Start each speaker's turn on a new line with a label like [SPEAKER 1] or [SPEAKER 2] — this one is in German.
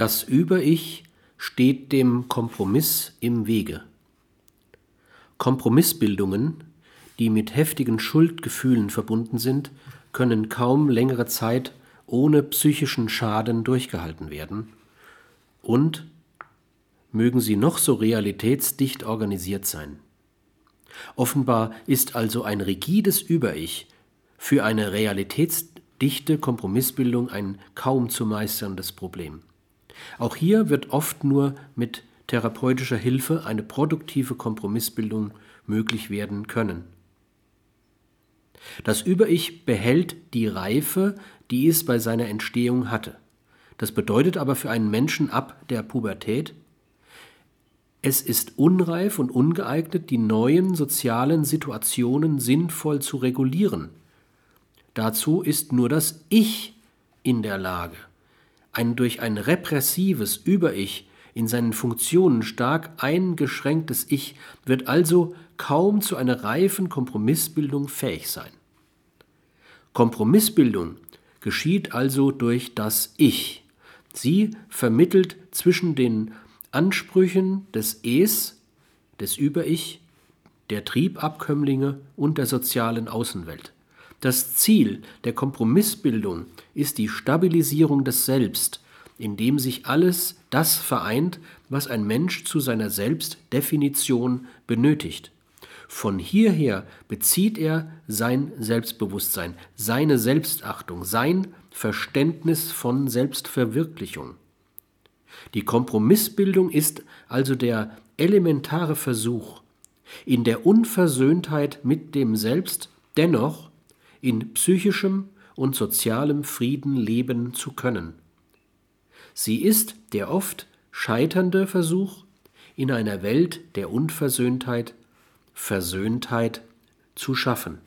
[SPEAKER 1] Das Über-Ich steht dem Kompromiss im Wege. Kompromissbildungen, die mit heftigen Schuldgefühlen verbunden sind, können kaum längere Zeit ohne psychischen Schaden durchgehalten werden und mögen sie noch so realitätsdicht organisiert sein. Offenbar ist also ein rigides Über-Ich für eine realitätsdichte Kompromissbildung ein kaum zu meisterndes Problem. Auch hier wird oft nur mit therapeutischer Hilfe eine produktive Kompromissbildung möglich werden können. Das Über-Ich behält die Reife, die es bei seiner Entstehung hatte. Das bedeutet aber für einen Menschen ab der Pubertät, es ist unreif und ungeeignet, die neuen sozialen Situationen sinnvoll zu regulieren. Dazu ist nur das Ich in der Lage. Ein durch ein repressives Über-Ich in seinen Funktionen stark eingeschränktes Ich wird also kaum zu einer reifen Kompromissbildung fähig sein. Kompromissbildung geschieht also durch das Ich. Sie vermittelt zwischen den Ansprüchen des Es, des Über-Ich, der Triebabkömmlinge und der sozialen Außenwelt. Das Ziel der Kompromissbildung ist die Stabilisierung des Selbst, in dem sich alles das vereint, was ein Mensch zu seiner Selbstdefinition benötigt. Von hierher bezieht er sein Selbstbewusstsein, seine Selbstachtung, sein Verständnis von Selbstverwirklichung. Die Kompromissbildung ist also der elementare Versuch, in der Unversöhntheit mit dem Selbst dennoch in psychischem und sozialem Frieden leben zu können. Sie ist der oft scheiternde Versuch, in einer Welt der Unversöhntheit Versöhntheit zu schaffen.